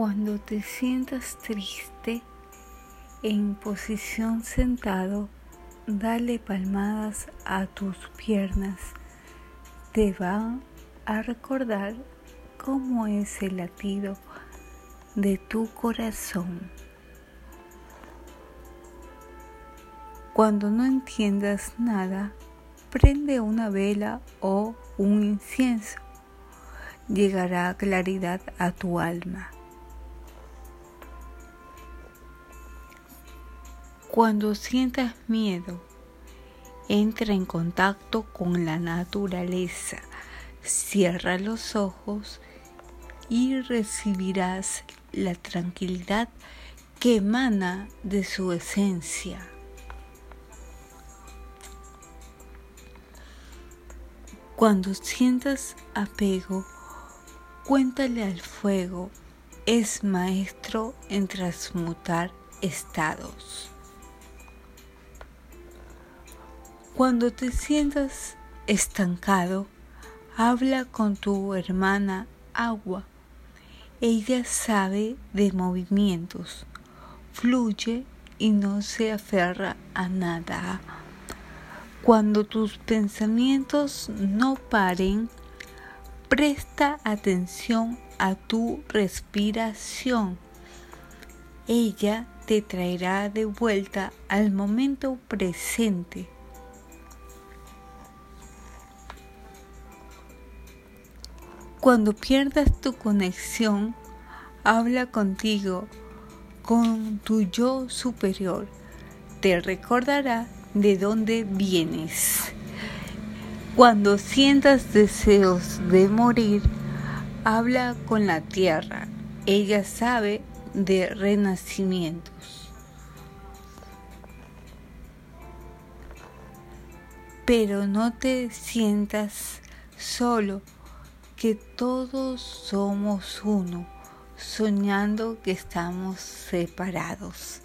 Cuando te sientas triste, en posición sentado, dale palmadas a tus piernas. Te van a recordar cómo es el latido de tu corazón. Cuando no entiendas nada, prende una vela o un incienso. Llegará claridad a tu alma. Cuando sientas miedo, entra en contacto con la naturaleza, cierra los ojos y recibirás la tranquilidad que emana de su esencia. Cuando sientas apego, cuéntale al fuego, es maestro en transmutar estados. Cuando te sientas estancado, habla con tu hermana agua. Ella sabe de movimientos, fluye y no se aferra a nada. Cuando tus pensamientos no paren, presta atención a tu respiración. Ella te traerá de vuelta al momento presente. Cuando pierdas tu conexión, habla contigo, con tu yo superior. Te recordará de dónde vienes. Cuando sientas deseos de morir, habla con la tierra. Ella sabe de renacimientos. Pero no te sientas solo que todos somos uno, soñando que estamos separados.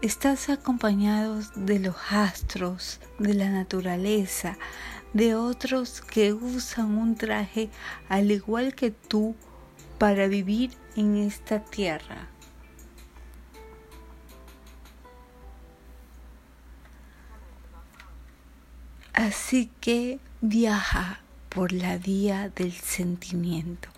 Estás acompañados de los astros, de la naturaleza, de otros que usan un traje al igual que tú para vivir en esta tierra. Así que viaja por la vía del sentimiento.